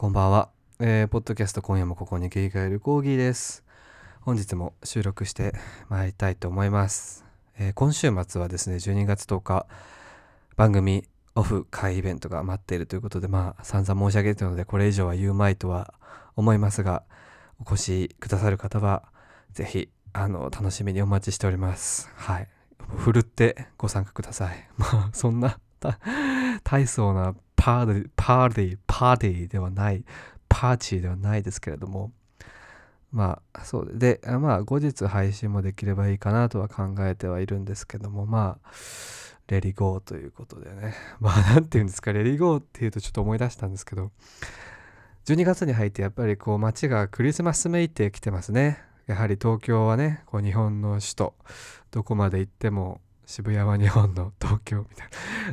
こんばんは、えーポッドキャスト今夜もここに切り替えるコーギーです。本日も収録してまいりたいと思います、えー今週末はですね12月10日番組オフ会イベントが待っているということでまあ散々申し上げているのでこれ以上は言うまいとは思いますがお越しくださる方はぜひあの楽しみにお待ちしております。はい。ふるってご参加ください。まあそんな大層なパーティー、パーティー、パーティーではない、パーティーではないですけれども、まあ、そうで、で、まあ、後日配信もできればいいかなとは考えてはいるんですけども、まあ、レリゴーということでね、まあ、なんていうんですか、レリゴーっていうとちょっと思い出したんですけど、12月に入ってやっぱりこう街がクリスマスめいてきてますね。やはり東京はね、こう日本の首都、どこまで行っても渋谷は日本の東京みたい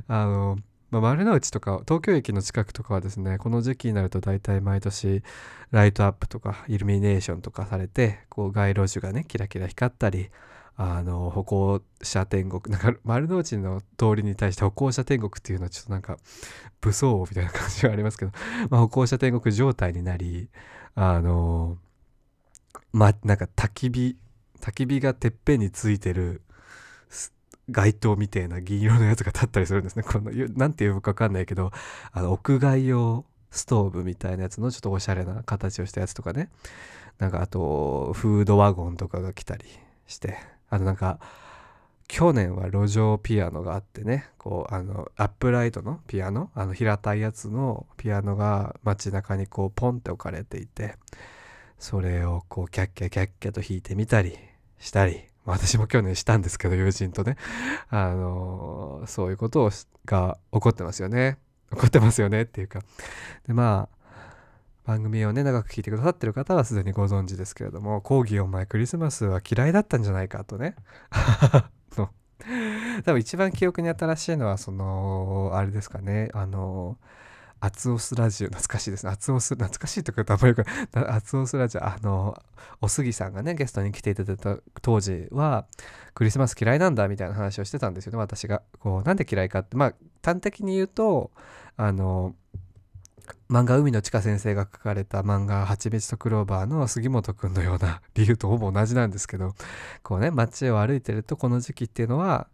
な。あの、まあ、丸の内とか東京駅の近くとかはですねこの時期になると大体毎年ライトアップとかイルミネーションとかされてこう街路樹がねキラキラ光ったりあの歩行者天国なんか丸の内の通りに対して歩行者天国っていうのはちょっとなんか武装みたいな感じがありますけど、まあ、歩行者天国状態になりあのまなんか焚き火焚き火がてっぺんについてる街灯みたいな銀色のやつが立ったりするんですね。この、なんていうかわかんないけど、あの、屋外用ストーブみたいなやつのちょっとおしゃれな形をしたやつとかね。なんかあと、フードワゴンとかが来たりして。あとなんか、去年は路上ピアノがあってね、こう、あの、アップライトのピアノ、あの、平たいやつのピアノが街中にこう、ポンって置かれていて、それをこう、キャッキャキャッキャと弾いてみたりしたり、私も去年したんですけど、友人とね。あのそういうことをが起こってますよね。起こってますよねっていうか。で、まあ、番組をね、長く聞いてくださってる方はすでにご存知ですけれども、講義お前クリスマスは嫌いだったんじゃないかとね。の多分一番記憶に新しいのは、その、あれですかね、あのアツオスラジオ、懐かしいですね。アツオス、懐かしいとか言うとあんまりよくアツオスラジオ、あの、おすぎさんがね、ゲストに来ていただいた当時は、クリスマス嫌いなんだみたいな話をしてたんですよね、私が。こう、なんで嫌いかって、まあ、端的に言うと、あの、漫画海の地下先生が書かれた漫画「はちみつとクローバー」の杉本くんのような理由とほぼ同じなんですけどこうね街を歩いてるとこの時期っていうのは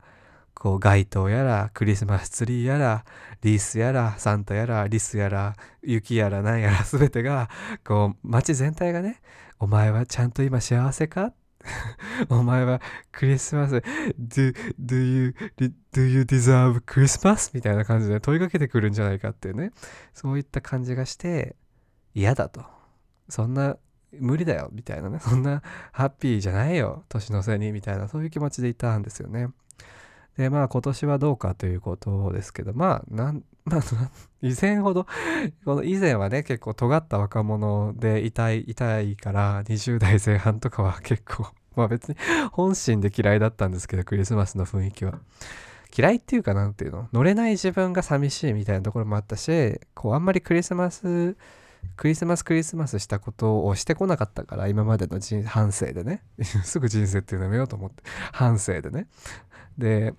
こう街灯やらクリスマスツリーやらリースやらサンタやらリスやら雪やらなんやら 全てがこう街全体がね「お前はちゃんと今幸せか? 」お前はクリスマス do, do, you, do you deserve Christmas? みたいな感じで問いかけてくるんじゃないかっていうねそういった感じがして嫌だとそんな無理だよみたいなねそんなハッピーじゃないよ年の瀬にみたいなそういう気持ちでいたんですよねでまあ今年はどうかということですけどまあなん まあ以前ほどこの以前はね結構尖った若者でいたいいたいから20代前半とかは結構 まあ別に本心で嫌いだったんですけどクリスマスの雰囲気は。嫌いっていうかなんていうの？乗れない自分が寂しいみたいなところもあったしこうあんまりクリスマスクリスマスクリスマスしたことをしてこなかったから今までの人反省でね。すぐ人生っていうのやめようと思って反省でね。で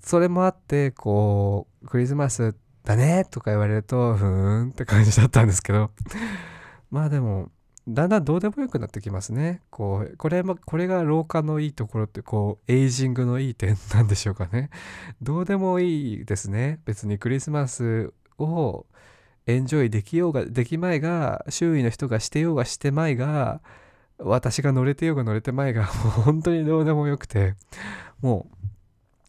それもあってこうクリスマスだねとか言われるとふーんって感じだったんですけど。まあでもだんだんどうでもよくなってきますね。こうこれもこれが老化のいいところってこうエイジングのいい点なんでしょうかね。どうでもいいですね。別にクリスマスをエンジョイできようができまいが周囲の人がしてようがしてまいが私が乗れてようが乗れてまいがもう本当にどうでもよくて。もう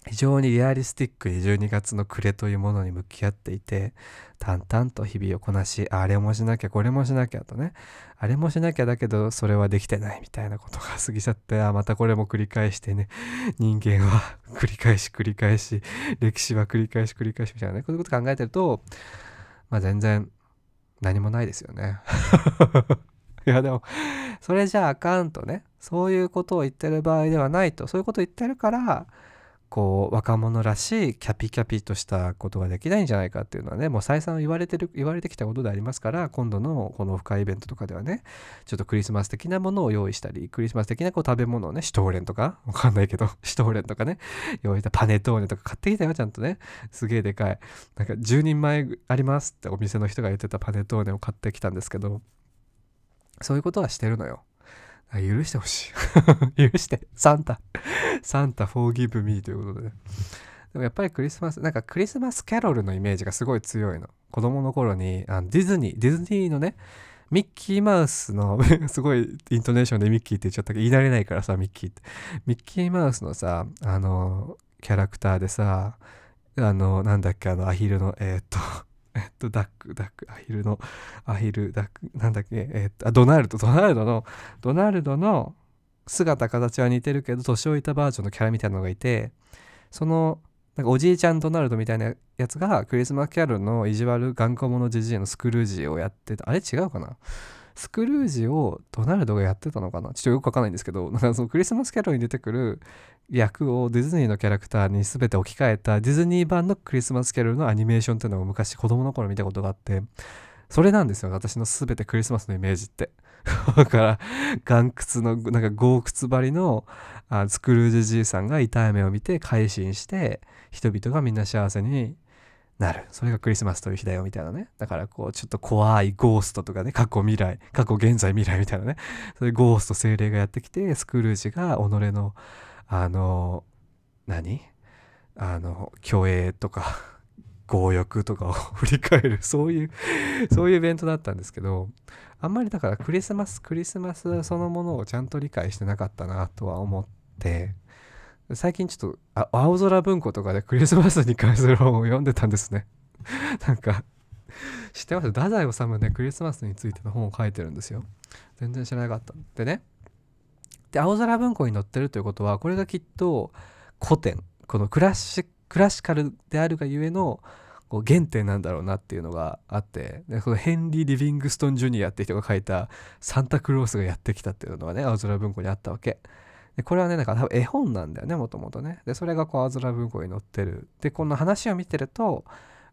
非常にリアリスティックに12月の暮れというものに向き合っていて淡々と日々をこなしあれもしなきゃこれもしなきゃとねあれもしなきゃだけどそれはできてないみたいなことが過ぎちゃってあまたこれも繰り返してね人間は 繰り返し繰り返し歴史は繰り返し繰り返しみたいなねこういうこと考えてるとまあ全然何もないですよね。いやでもそれじゃああかんとね。そういうことを言ってる場合ではないと。そういうことを言ってるからこう若者らしいキャピキャピとしたことができないんじゃないかっていうのはねもう再三言われてる言われてきたことでありますから今度のこのオフ会イベントとかではねちょっとクリスマス的なものを用意したりクリスマス的なこう食べ物をねシュトーレンとかわかんないけど シュトーレンとかね用意したパネトーネとか買ってきたよちゃんとね。すげえでかい。なんか10人前ありますってお店の人が言ってたパネトーネを買ってきたんですけどそういうことはしてるのよ。許してほしい。許して。サンタ。サンタ forgive me ということで。ねでもやっぱりクリスマスなんかクリスマスキャロルのイメージがすごい強いの。子供の頃にあのディズニーディズニーのねミッキーマウスの すごいイントネーションでミッキーって言っちゃったけど言い慣れないからさミッキーって。ミッキーマウスのさあのキャラクターでさあのなんだっけあのアヒルのえー、っとえっと、ダック、ダック、アヒルの、アヒル、ダック、なんだっけ、えっと、あ、ドナルド、ドナルドの、ドナルドの姿、形は似てるけど、年老いたバージョンのキャラみたいなのがいて、その、なんかおじいちゃんドナルドみたいなやつが、クリスマスキャロルの意地悪頑固者じじいのスクルージーをやってた。あれ？違うかな？スクルージをドナルドがやってたのかな？ちょっとよくわかんないんですけど、なんかそのクリスマスキャロルに出てくる役をディズニーのキャラクターに全て置き換えたディズニー版のクリスマスキャロルのアニメーションっていうのを昔子供の頃見たことがあって、それなんですよ、私の全てクリスマスのイメージって。だから、岩窟の、なんか豪窟張りのあスクルージじいさんが痛い目を見て改心して、人々がみんな幸せになる。それがクリスマスという日だよみたいなね。だからこうちょっと怖いゴーストとかね、過去未来、過去現在未来みたいなね。そういうゴースト精霊がやってきて、スクルージが己の、あの、何？あの、虚栄とか、強欲とかを 振り返る、そういう、そういうイベントだったんですけど、あんまりだからクリスマス、クリスマスそのものをちゃんと理解してなかったなとは思って、最近ちょっと青空文庫とかで クリスマスに関する本を読んでたんですね。なんか知ってます？太宰治ねクリスマスについての本を書いてるんですよ。全然知らなかった。でねで青空文庫に載ってるということはこれがきっと古典このクラシカルであるがゆえのこう原点なんだろうなっていうのがあってでこのヘンリー・リビングストン・ジュニアって人が書いた「サンタクロースがやってきた」っていうのがね青空文庫にあったわけでこれはね、なんか多分絵本なんだよね、もともとね。で、それがこう、青空文庫に載ってる。で、この話を見てると、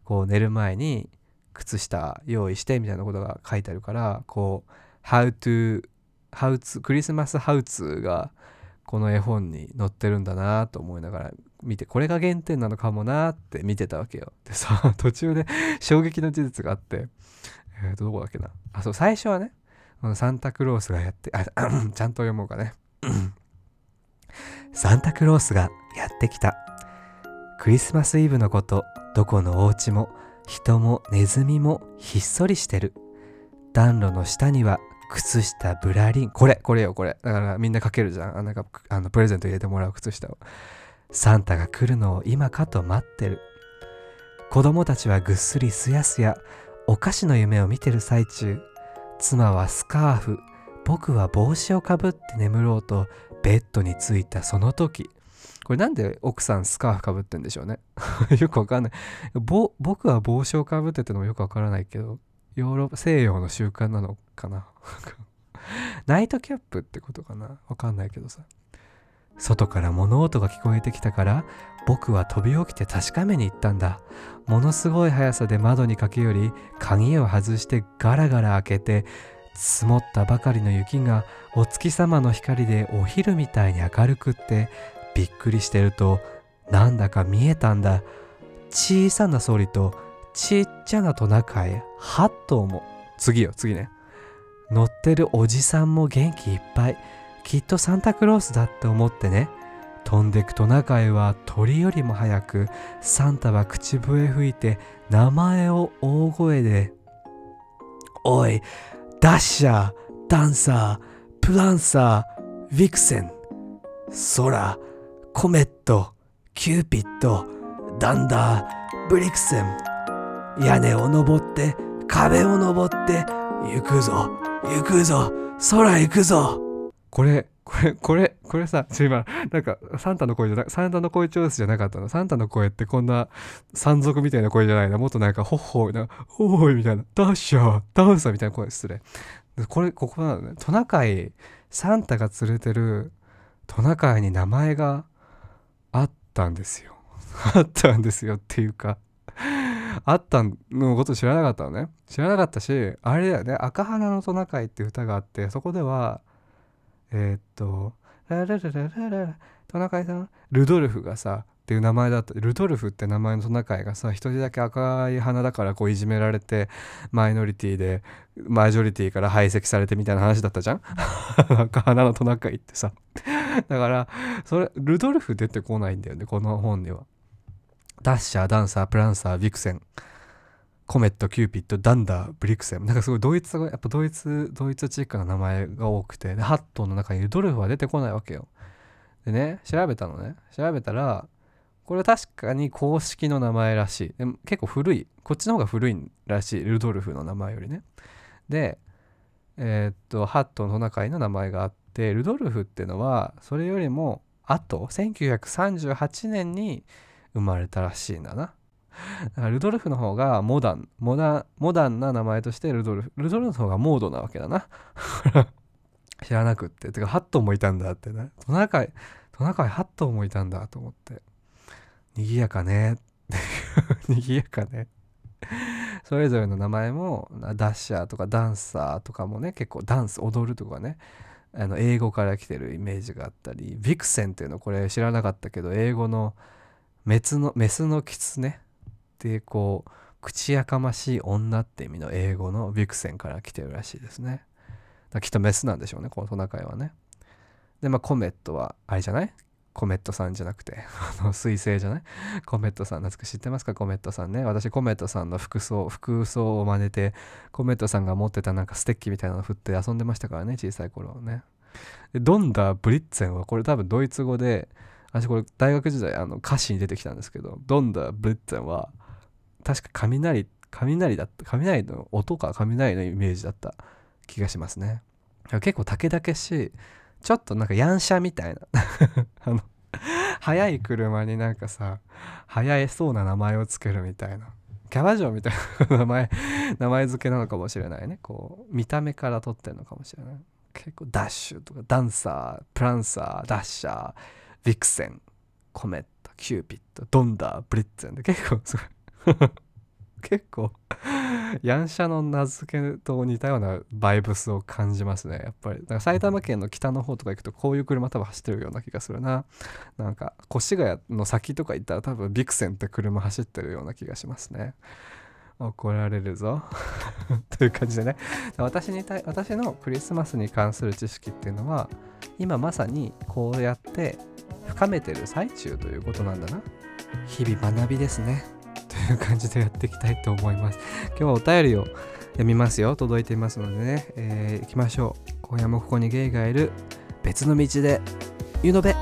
こう、寝る前に靴下用意してみたいなことが書いてあるから、こう、how to, how to, クリスマスハウツがこの絵本に載ってるんだなと思いながら見て、これが原点なのかもなって見てたわけよ。で さ、途中で 衝撃の事実があって、えー、どこだっけな。あ、そう、最初はね、サンタクロースがやって、あ、ちゃんと読もうかね。サンタクロースがやってきた。クリスマスイブのこと、どこのお家も人もネズミもひっそりしてる。暖炉の下には靴下ブラリン。これ、これよ、これ。だからみんなかけるじゃん。あなんか、あの、プレゼント入れてもらう靴下を。サンタが来るのを今かと待ってる。子供たちはぐっすりすやすや、お菓子の夢を見てる最中。妻はスカーフ、僕は帽子をかぶって眠ろうとベッドに着いたその時これなんで奥さんスカーフかぶってんでしょうね よくわかんない僕は帽子をかぶっててのもよくわからないけどヨーロッパ西洋の習慣なのかな？ナイトキャップってことかな？わかんないけどさ。外から物音が聞こえてきたから僕は飛び起きて確かめに行ったんだ。ものすごい速さで窓に駆け寄り鍵を外してガラガラ開けて積もったばかりの雪がお月様の光でお昼みたいに明るくってびっくりしてるとなんだか見えたんだ。小さな総理とちっちゃなトナカイ8頭も次よ次ね。乗ってるおじさんも元気いっぱい。きっとサンタクロースだって思ってね。飛んでくトナカイは鳥よりも早くサンタは口笛吹いて名前を大声で「おいダッシャー、ダンサー、プランサー、ウィクセン、空、コメット、キューピッド、ダンダー、ブリクセン、屋根を登って、壁を登って、行くぞ、行くぞ、空行くぞ。これ、これ、これ、これさちょ、今、なんか、サンタの声じゃな、サンタの声チョイスじゃなかったの？サンタの声ってこんな山賊みたいな声じゃないな。もっとなんか、ほっほいな、おいみたいな、ダッシャー、ダンサーみたいな声失礼。これ、ここなのね。トナカイ、サンタが連れてるトナカイに名前があったんですよあったんですよっていうかあったのこと知らなかったのね。知らなかったしあれだよね「赤花のトナカイ」って歌があってそこではえー、っと「ララララララトナカイさんルドルフがさっていう名前だった。ルドルフって名前のトナカイがさ一人だけ赤い花だからこういじめられてマイノリティでマジョリティから排斥されてみたいな話だったじゃん？赤花のトナカイってさ。だからそれルドルフ出てこないんだよねこの本には。ダッシャーダンサープランサービクセンコメットキューピッドダンダーブリクセン。なんかすごいドイツやっぱドイツドイツチックな名前が多くてでハットの中にルドルフは出てこないわけよ。でね調べたのね。調べたらこれは確かに公式の名前らしい。でも結構古い。こっちの方が古いらしい。ルドルフの名前よりね。でえー、っとハットのトナカイの名前があってルドルフっていうのはそれよりもあと1938年に生まれたらしいんだな。だルドルフの方がモダンモダンモダンな名前としてルドルフルドルフの方がモードなわけだな。知らなくって。てかハットもいたんだってねトナカイトナカイハットもいたんだと思って。賑やかね。賑やかね。それぞれの名前もダッシャーとかダンサーとかもね結構ダンス踊るとかね。あの英語から来てるイメージがあったりヴィクセンっていうのこれ知らなかったけど英語のメスのメスの狐ってこう口やかましい女って意味の英語のヴィクセンから来てるらしいですね。きっとメスなんでしょうねこのトナカイはね。でまあコメットはあれじゃない？コメットさんじゃなくて、あの、水星じゃない？コメットさん、懐か知ってますか？コメットさんね。私、コメットさんの服装、服装を真似て、コメットさんが持ってたなんかステッキみたいなの振って遊んでましたからね、小さい頃ね。でドンダー・ブリッツェンは、これ多分ドイツ語で、私これ大学時代あの歌詞に出てきたんですけど、ドンダ・ブリッツェンは、確か雷、雷だった、雷の音か雷のイメージだった気がしますね。結構竹々しい、ちょっとなんかヤンシャみたいな。あの速い車になんかさ速いそうな名前をつけるみたいな。キャバ嬢みたいな名前名前付けなのかもしれないね。こう見た目から取ってるのかもしれない。結構ダッシュとかダンサープランサーダッシャーヴィクセンコメットキューピッドドンダーブリッツェンで結構すごい。結構ヤンシャの名付けと似たようなバイブスを感じますねやっぱり。だか埼玉県の北の方とか行くとこういう車多分走ってるような気がするな。なんか越谷の先とか行ったら多分ビクセンって車走ってるような気がしますね。怒られるぞ。という感じでね。私に対私のクリスマスに関する知識っていうのは今まさにこうやって深めてる最中ということなんだな日々学びですねという感じでやっていきたいと思います。今日はお便りを読みますよ。届いていますのでね、えー、行きましょう。今夜もここにゲイがいる別の道で、ゆのべ。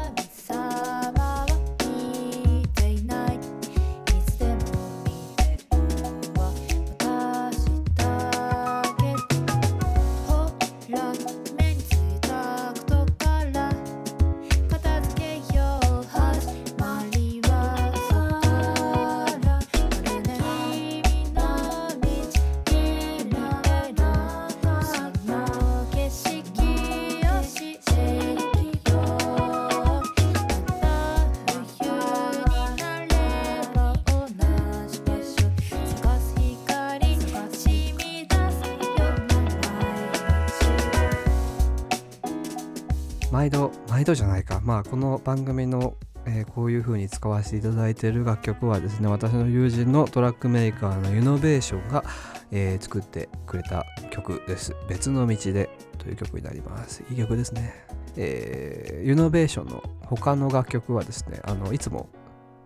毎度毎度じゃないか。まあこの番組の、えー、こういう風に使わせていただいている楽曲はですね私の友人のトラックメーカーのユノベーションが、えー、作ってくれた曲です。別の道でという曲になります。いい曲ですね。えー、ユノベーションの他の楽曲はですねあのいつも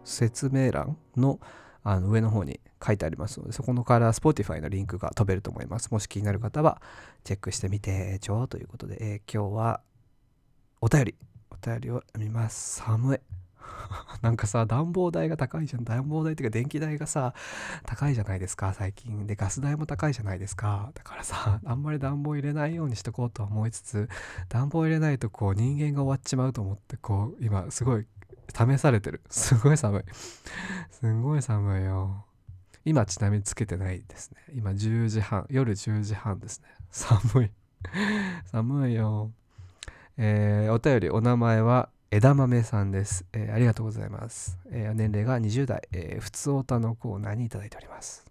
説明欄のあの上の方に書いてありますので、そこのから Spotify のリンクが飛べると思います。もし気になる方はチェックしてみてちょうということで、えー、今日はお便り、お便りを見ます。寒い。なんかさ、暖房代が高いじゃん。暖房代っていうか電気代がさ、高いじゃないですか、最近。で、ガス代も高いじゃないですか。だからさ、あんまり暖房入れないようにしとこうと思いつつ、暖房入れないとこう人間が終わっちまうと思って、こう、今すごい試されてる。すごい寒い。すごい寒いよ。今ちなみにつけてないですね。今10時半、夜10時半ですね。寒い。寒いよ。えー、お便りお名前は枝豆さんです、えーありがとうございます、えー年齢が20代、えー、普通オタのコーナーにいただいております、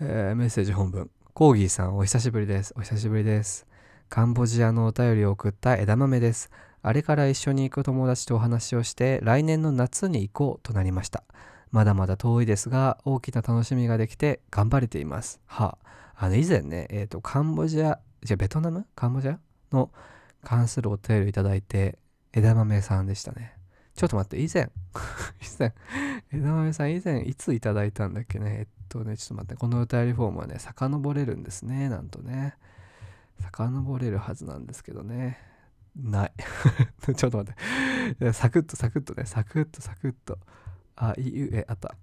えメッセージ本文。コーギーさんお久しぶりです。お久しぶりです。カンボジアのお便りを送った枝豆です。あれから一緒に行く友達とお話をして来年の夏に行こうとなりました。まだまだ遠いですが大きな楽しみができて頑張れています。は。ああの以前ねえっ、とカンボジアじゃベトナム？カンボジア？の関するお便りをいただいて枝豆さんでしたね。ちょっと待って以前 以前枝豆さん以前いついただいたんだっけね？えっとねちょっと待ってこのお便りフォームはね遡れるんですねなんとね。遡れるはずなんですけどね。ない。ちょっと待って。サクッとサクッとね。サクッとサクッと。あいうえあった。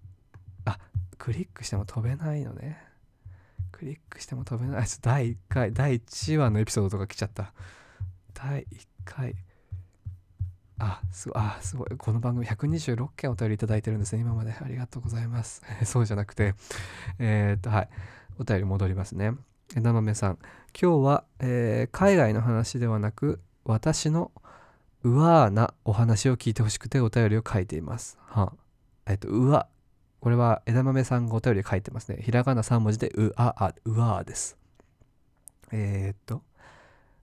あクリックしても飛べないのね。クリックしても飛べない。第1回第1話のエピソードとか来ちゃった。第1回。あすごあすごい。この番組126件お便りいただいてるんですね。今まで。ありがとうございます。そうじゃなくて。えー、っとはい。お便り戻りますね。枝豆さん。今日は、えー海外の話ではなく私のうわーなお話を聞いてほしくてお便りを書いています。は。えっとうわ。これは枝豆さんがお便り書いてますね。ひらがな3文字でうああうわーです。えー、っと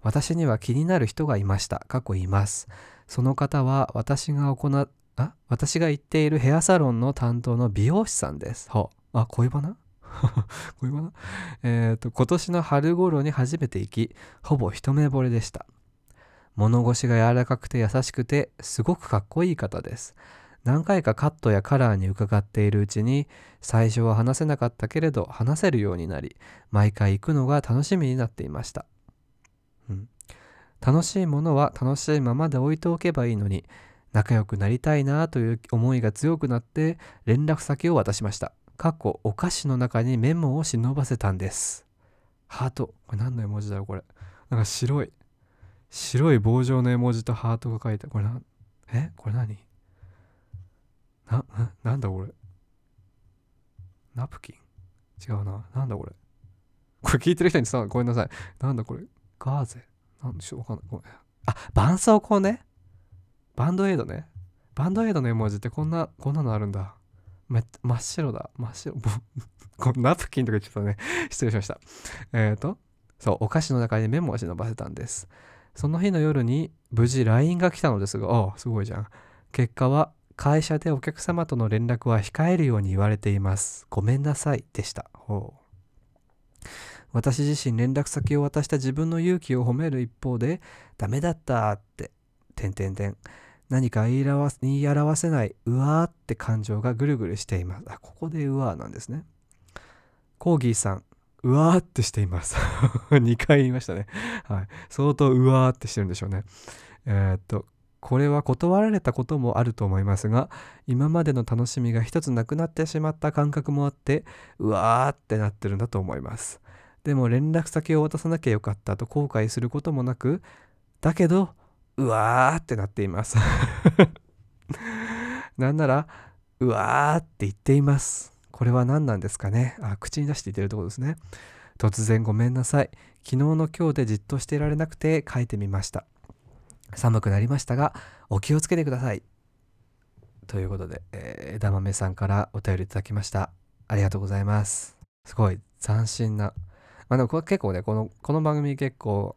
私には気になる人がいました。過去います。その方は私が行っあ私が行っているヘアサロンの担当の美容師さんです。はあ恋バナ？恋バナ？えっと今年の春頃に初めて行きほぼ一目惚れでした。物腰が柔らかくて優しくてすごくかっこいい方です。何回かカットやカラーに伺っているうちに最初は話せなかったけれど話せるようになり毎回行くのが楽しみになっていました、うん、楽しいものは楽しいままで置いておけばいいのに仲良くなりたいなという思いが強くなって連絡先を渡しました。かっこお菓子の中にメモを忍ばせたんです。ハート。これ何の絵文字だろうこれ。なんか白い。白い棒状の絵文字とハートが書いてこれなえ？これ何？な なんだこれ。ナプキン？違うな。なんだこれ？これ聞いてる人にさごめんなさい。なんだこれ？ガーゼ？なんでしょう？わかんない。ごめん。あ絆創膏ね。バンドエイドね。バンドエイドの絵文字ってこんなこんなのあるんだ。め真っ白だ。真っ白。こナプキンとか言っちゃったね。失礼しました。えっ、ー、とそうお菓子の中にメモを忍ばせたんです。その日の夜に無事 LINE が来たのですがああすごいじゃん。結果は会社でお客様との連絡は控えるように言われています。ごめんなさい。でした。ほう。私自身連絡先を渡した自分の勇気を褒める一方でダメだったって点点点何か言い表言い表せないうわーって感情がぐるぐるしています。あここでうわーなんですね。コーギーさんうわーってしています。2回言いましたね。はい。相当うわーってしてるんでしょうね。えーっとこれは断られたこともあると思いますが今までの楽しみが一つなくなってしまった感覚もあってうわーってなってるんだと思います。でも連絡先を渡さなきゃよかったと後悔することもなくだけどうわーってなっています。なんならうわーって言っています。これは何なんですかね。あ口に出して言ってるところですね。突然ごめんなさい。昨日の今日でじっとしていられなくて書いてみました。寒くなりましたがお気をつけてください。ということで、えー枝豆さんからお便りいただきました。ありがとうございます。すごい斬新な。まあでもこれ結構ねこのこの番組結構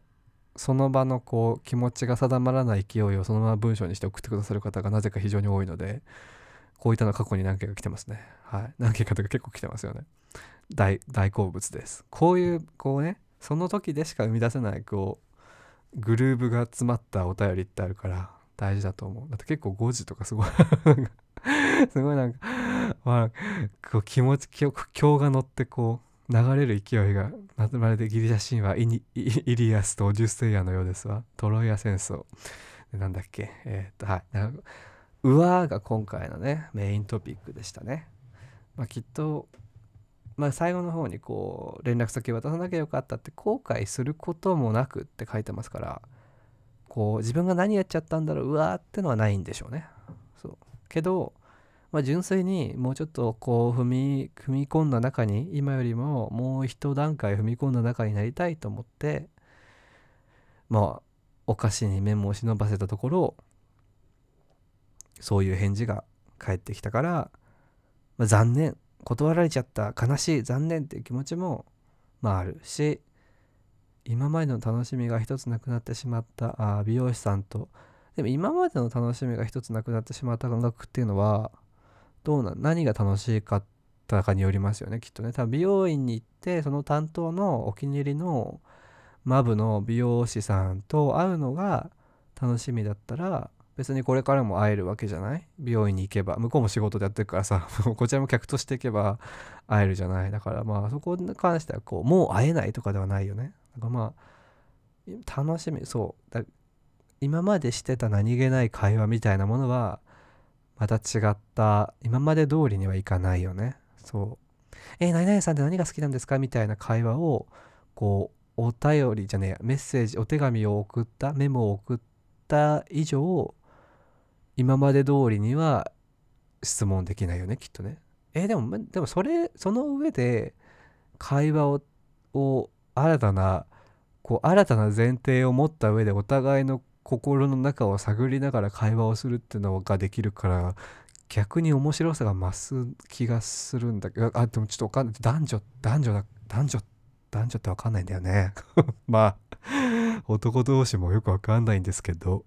その場のこう気持ちが定まらない勢いをそのまま文章にして送ってくださる方がなぜか非常に多いのでこういったの過去に何件か来てますね。はい。何件かというか結構来てますよね。大大好物です。こういうこうねその時でしか生み出せないこうグルーブが詰まったお便りってあるから大事だと思う。だって結構5時とかすごい すごいなんか、まあ、こう気持ち今日が乗ってこう流れる勢いがままるでギリシャ神話イニイリアスとオデュッセイアのようですわ。トロイア戦争。でなんだっけ。えーっとはい。なんかうわーが今回のねメイントピックでしたね、まあ、きっとまあ最後の方にこう連絡先渡さなきゃよかったって後悔することもなくって書いてますからこう自分が何やっちゃったんだろううわーってのはないんでしょうね。そう。けど、まあ、純粋にもうちょっとこう踏み踏み込んだ中に今よりももう一段階踏み込んだ中になりたいと思ってまあお菓子にメモを忍ばせたところそういう返事が返ってきたから、まあ、残念。断られちゃった悲しい残念っていう気持ちもまああるし今までの楽しみが一つなくなってしまったあ美容師さんと。でも今までの楽しみが一つなくなってしまった感覚っていうのはどうな何が楽しかったかによりますよねきっとね。多分美容院に行ってその担当のお気に入りのマブの美容師さんと会うのが楽しみだったら別にこれからも会えるわけじゃない？美容院に行けば。向こうも仕事でやってるからさ。こちらも客としていけば会えるじゃない？だからまあそこに関してはこうもう会えないとかではないよね。だからまあ楽しみ。そう。今までしてた何気ない会話みたいなものはまた違った今まで通りにはいかないよね。そう。えー、何々さんって何が好きなんですか？みたいな会話をこうお便りじゃねえメッセージお手紙を送ったメモを送った以上今まで通りには質問できないよねきっとね。えー、でもでもそれその上で会話を新たなこう新たな前提を持った上でお互いの心の中を探りながら会話をするっていうのができるから逆に面白さが増す気がするんだけどあでもちょっとわかんない。男女男女だ男女男女ってわかんないんだよね。まあ男同士もよくわかんないんですけど。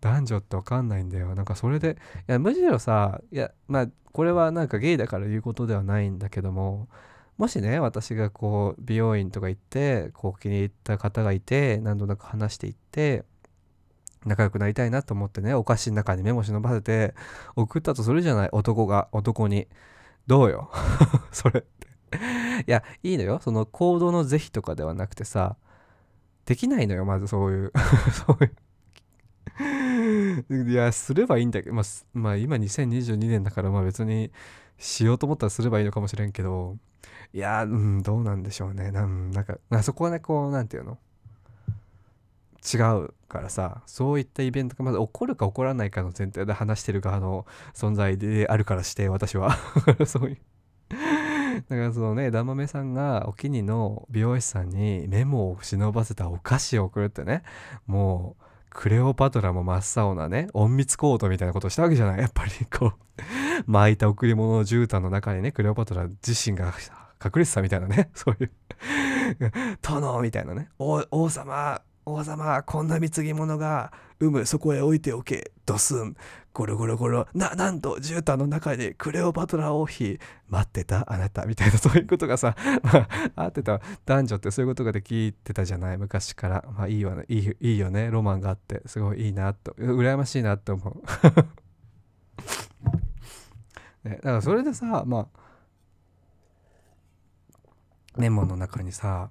男女ってわかんないんだよ。なんかそれでいやむしろさいやまあこれはなんかゲイだから言うことではないんだけどももしね私がこう美容院とか行ってこう気に入った方がいて何度なく話していって仲良くなりたいなと思ってねお菓子の中にメモ忍ばせて送ったとするじゃない男が男に。どうよ？それって。いやいいのよ。その行動の是非とかではなくてさできないのよまずそういう そういう いやすればいいんだけど、まあ、まあ今2022年だからまあ別にしようと思ったらすればいいのかもしれんけどいやうんどうなんでしょうね。なんなんかそこはねこうなんていうの？違うからさそういったイベントがまず起こるか起こらないかの前提で話してる側の存在であるからして私は。そういう。だからそのね枝豆さんがお気にの美容師さんにメモを忍ばせたお菓子を送るってねもうクレオパトラも真っ青なね隠密コートみたいなことをしたわけじゃない。やっぱりこう 巻いた贈り物の絨毯の中にねクレオパトラ自身が隠れてたみたいなね。そういう 殿みたいなね。王様王様こんな貢ぎ物が有無そこへ置いておけドスン。ゴロゴロゴロななんと絨毯の中でクレオパトラ王妃待ってたあなたみたいなそういうことがさまあ あってた。男女ってそういうことができてたじゃない？昔から。まあいいわね。いいいいよね。ロマンがあって。すごいいいなと。羨ましいなって思う。ね、だからそれでさまあメモの中にさ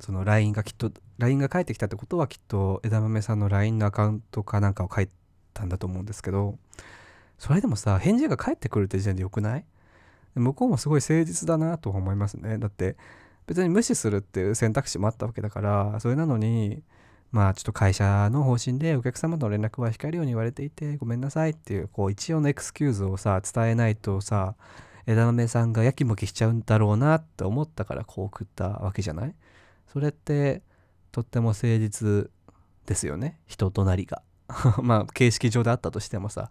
その LINE がきっと LINE が返ってきたってことはきっと枝豆さんの LINE のアカウントかなんかを書いたんだと思うんですけどそれでもさ返事が返ってくるって時点でよくない？向こうもすごい誠実だなと思いますね。だって別に無視するっていう選択肢もあったわけだからそれなのにまあちょっと会社の方針でお客様の連絡は控えるように言われていてごめんなさいっていうこう一応のエクスキューズをさ伝えないとさ枝豆さんがやきもきしちゃうんだろうなって思ったからこう送ったわけじゃない？それってとっても誠実ですよね。人となりが。まあ形式上であったとしてもさ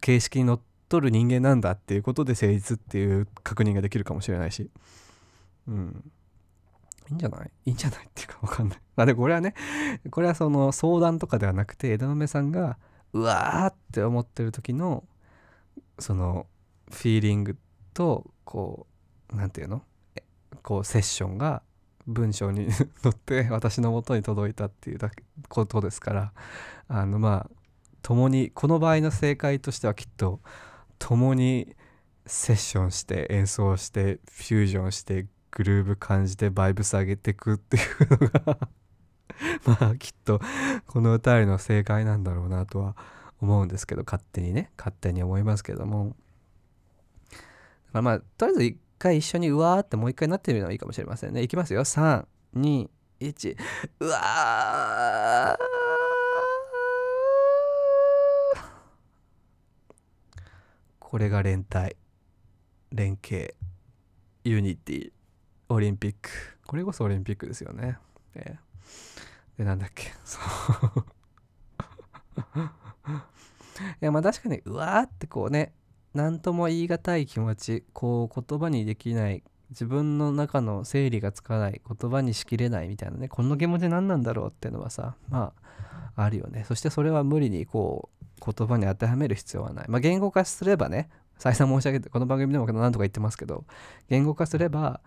形式にのっとる人間なんだっていうことで誠実っていう確認ができるかもしれないし。うん。いいんじゃない？いいんじゃないっていうかわかんない。まあでこれはね、これはその相談とかではなくて、枝豆さんが、うわーって思ってる時の、その、フィーリングと、こう、なんていうの？こう、セッションが文章に 載って私の元に届いたっていうことですからあのまあ共にこの場合の正解としてはきっと共にセッションして演奏してフュージョンしてグルーヴ感じてバイブス上げていくっていうのが まあきっとこの歌りの正解なんだろうなとは思うんですけど勝手にね勝手に思いますけども。まあとりあえず回一緒にうわーってもう一回なってみるのはいいかもしれませんね。いきますよ。3、2、1。うわーこれが連帯、連携、ユニティ、オリンピック。これこそオリンピックですよね。で、でなんだっけ。そう いやまあ確かにうわーってこうね何とも言い難い気持ちこう言葉にできない自分の中の整理がつかない言葉にしきれないみたいなねこの気持ち何なんだろうっていうのはさまああるよね。そしてそれは無理にこう言葉に当てはめる必要はない。まあ言語化すればね再三申し上げてこの番組でも何とか言ってますけど言語化すれば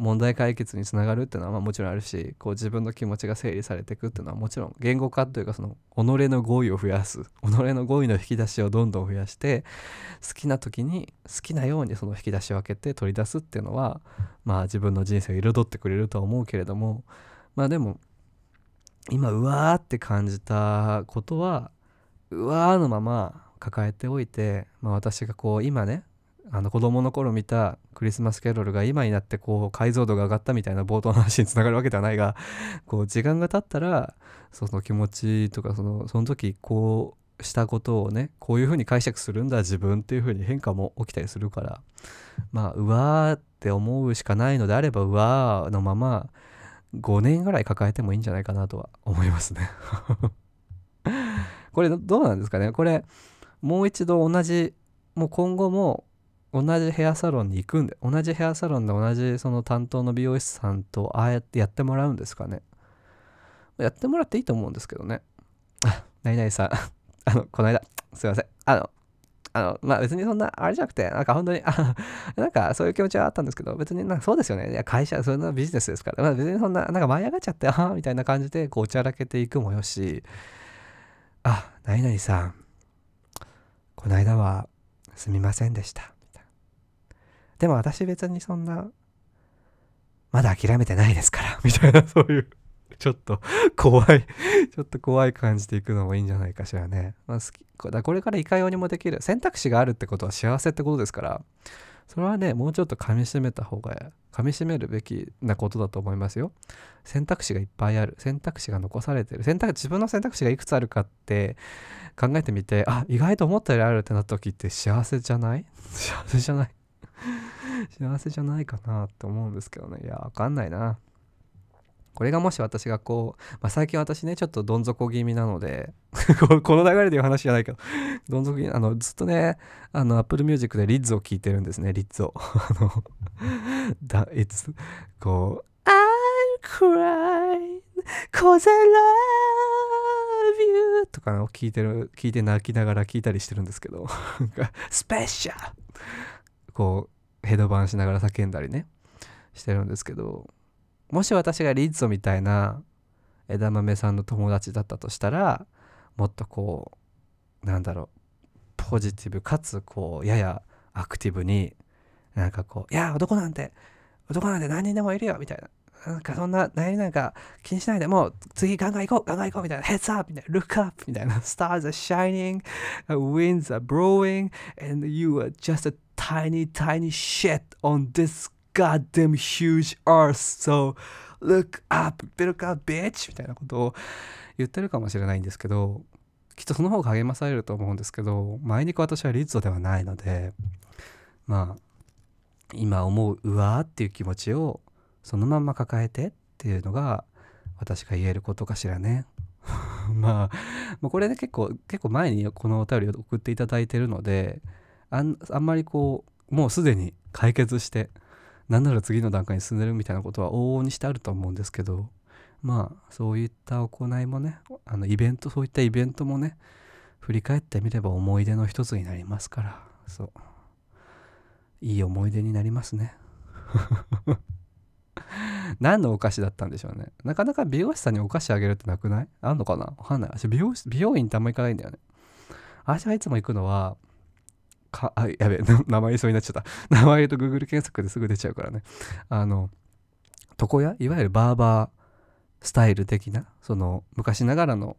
問題解決につながるっていうのはまあもちろんあるしこう自分の気持ちが整理されていくっていうのはもちろん言語化というかその己の語彙を増やす己の語彙の引き出しをどんどん増やして好きな時に好きなようにその引き出しを開けて取り出すっていうのはまあ自分の人生を彩ってくれるとは思うけれどもまあでも今うわーって感じたことはうわーのまま抱えておいて、まあ、私がこう今ねあの子供の頃見たクリスマスキャロルが今になってこう解像度が上がったみたいな冒頭の話につながるわけではないが こう時間が経ったらその気持ちとかそのその時こうしたことをねこういうふうに解釈するんだ自分っていうふうに変化も起きたりするからまあうわーって思うしかないのであればうわーのまま5年ぐらい抱えてもいいんじゃないかなとは思いますね。これどうなんですかね？これもう一度同じもう今後も同じヘアサロンに行くんで同じヘアサロンで同じその担当の美容師さんとああやってやってもらうんですかね。やってもらっていいと思うんですけどね。あ何々さん。あのこの間すいません。あのあのまあ別にそんなあれじゃなくてなんか本当にあなんかそういう気持ちはあったんですけど別になんかそうですよね。いや会社そんなビジネスですから、まあ、別にそんななんか舞い上がっちゃってああみたいな感じでこうおちゃらけていくもよし。あ何々さん。この間はすみませんでした。でも私別にそんな、まだ諦めてないですから、みたいな、そういう、ちょっと怖い ちょっと怖い感じでいくのもいいんじゃないかしらね。まあ、好きだこれからいかようにもできる。選択肢があるってことは幸せってことですから、それはね、もうちょっと噛みしめた方が、噛みしめるべきなことだと思いますよ。選択肢がいっぱいある。選択肢が残されてる。選択、自分の選択肢がいくつあるかって考えてみて、あ、意外と思ったよりあるってなった時って幸せじゃない？幸せじゃない？幸せじゃないかなって思うんですけどね。いやわかんないな。これがもし私がこう、まあ、最近私ねちょっとどん底気味なので この流れで言う話じゃないけどどん底気味あのずっとねあの Apple Music でリッズを聴いてるんですねリッズを。あのだいつこう I'm crying cause I love you とかを聞いてる聞いて泣きながら聞いたりしてるんですけどスペシャルこうヘドバンしながら叫んだりね。してるんですけどもし私がリッツォみたいな枝豆さんの友達だったとしたらもっとこうなんだろうポジティブかつこうややアクティブになんかこう「いや男なんて男なんて何人でもいるよ」みたいな。なんかそんな悩みなんか気にしないでもう次ガンガン行こうガンガン行こうみたいな Heads up! みたいな Look up! みたいな Stars are shining Winds are blowing and you are just a tiny, tiny shit on this goddamn huge earth. So look up, look up, bitch! みたいなことを言ってるかもしれないんですけど、きっとその方が励まされると思うんですけど、前に私はリッツォではないので、まあ、今思ううわーっていう気持ちをそのまま抱えてっていうのが私が言えることかしらね。まあ、これね結構結構前にこのお便りを送っていただいてるのであんあんまりこうもうすでに解決して何なら次の段階に進んでるみたいなことは往々にしてあると思うんですけどまあそういった行いもねあのイベントそういったイベントもね振り返ってみれば思い出の一つになりますからそう。いい思い出になりますね。何のお菓子だったんでしょうね。なかなか美容師さんにお菓子あげるってなくない？あんのかな？わかんない。私美容美容院ってあんま行かないんだよね。私がいつも行くのはか、あ、やべえ、名前言いそうになっちゃった。名前と Google 検索ですぐ出ちゃうからね。あの、床屋？いわゆるバーバースタイル的な、その昔ながらの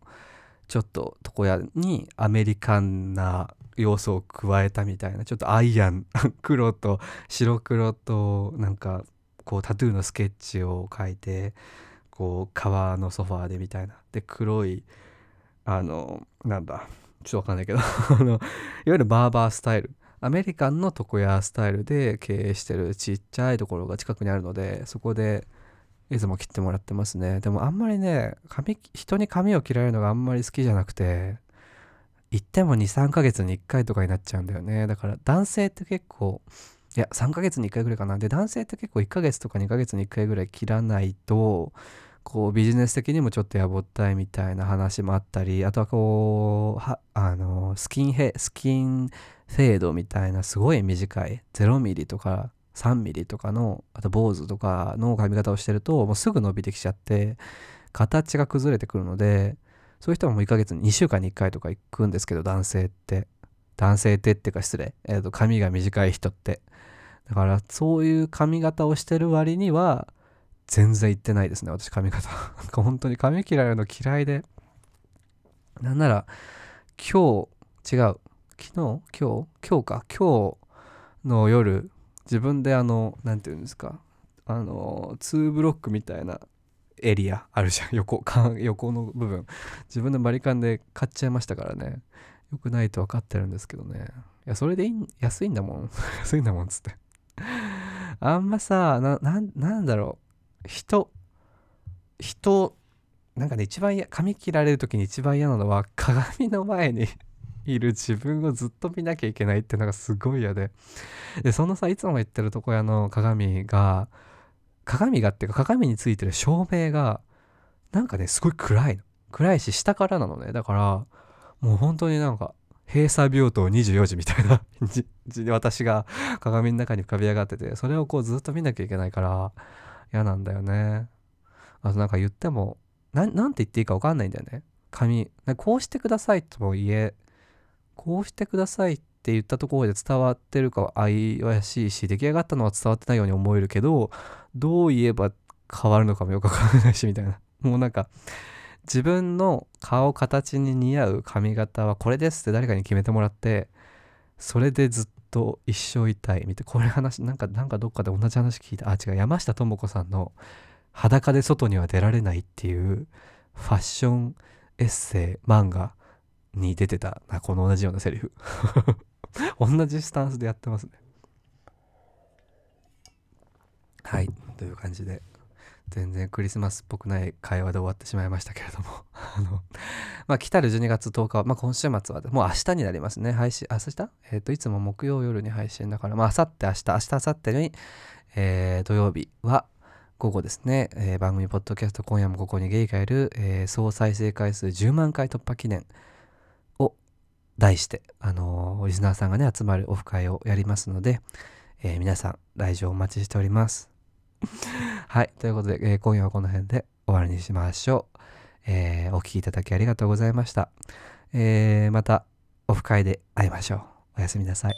ちょっと床屋にアメリカンな要素を加えたみたいな、ちょっとアイアン、黒と白黒となんかこうタトゥーのスケッチを描いて、こう革のソファーでみたいな。で、黒い、あの、なんだ、ちょっとわかんないけど あの、いわゆるバーバースタイル。アメリカンの床屋スタイルで経営してるちっちゃいところが近くにあるので、そこでいつも切ってもらってますね。でもあんまりね、髪、人に髪を切られるのがあんまり好きじゃなくて、行っても23ヶ月に1回とかになっちゃうんだよねだから男性って結構いや3ヶ月に1回ぐらいかなで男性って結構1ヶ月とか2ヶ月に1回ぐらい切らないとこうビジネス的にもちょっとやぼったいみたいな話もあったりあとはこうあのスキンヘスキンフェードみたいなすごい短い0ミリとか3ミリとかのあと坊主とかの髪型をしてるともうすぐ伸びてきちゃって形が崩れてくるのでそういう人はもう1ヶ月に2週間に1回とか行くんですけど男性って。男性ってっていうか失礼、えー、と髪が短い人って。だからそういう髪型をしてる割には全然行ってないですね私髪型。本当に髪切られるの嫌いで。なんなら今日違う。昨日？今日？今日か。今日の夜自分であの何て言うんですか。あの2ブロックみたいなエリアあるじゃん。横横の部分。自分でバリカンで買っちゃいましたからね。よくないと分かってるんですけどね。いやそれでいい安いんだもん。安いんだもん つって。あんまさななんだろう。人人なんかね一番髪切られる時に一番嫌なのは鏡の前に いる自分をずっと見なきゃいけないっていうのがすごい嫌で。でそのさいつも言ってる床屋の鏡が鏡がっていうか鏡についてる照明がなんかねすごい暗いの。暗いし下からなのね。だからもう本当になんか閉鎖病棟24時みたいな 私が鏡の中に浮かび上がっててそれをこうずっと見なきゃいけないから嫌なんだよね。あとなんか言っても何て言っていいか分かんないんだよね。紙こうしてくださいとも言えこうしてくださいって言ったところで伝わってるかは怪しいし出来上がったのは伝わってないように思えるけどどう言えば変わるのかもよくわからないしみたいな。もうなんか自分の顔形に似合う髪型はこれですって誰かに決めてもらってそれでずっとと一生いたい。みたいなこれ話なんかなんかどっかで同じ話聞いた。あ違う。山下智子さんの「裸で外には出られない」っていうファッションエッセイ漫画に出てた。なこの同じようなセリフ。同じスタンスでやってますね。はい。という感じで。全然クリスマスっぽくない会話で終わってしまいましたけれども。あのまあ来たる12月10日は、まあ、今週末はもう明日になりますね。配信明日？えっ、ー、といつも木曜夜に配信だからまあ明後日明日明日明後日に、えー、土曜日は午後ですね、えー、番組ポッドキャスト今夜もここにゲイがいる、えー、総再生回数10万回突破記念を題して、あのー、リスナーさんがね、集まるオフ会をやりますので、えー、皆さん、来場お待ちしております。はい。ということで、えー、今夜はこの辺で終わりにしましょう。えー、お聴きいただきありがとうございました。えー、また、オフ会で会いましょう。おやすみなさい。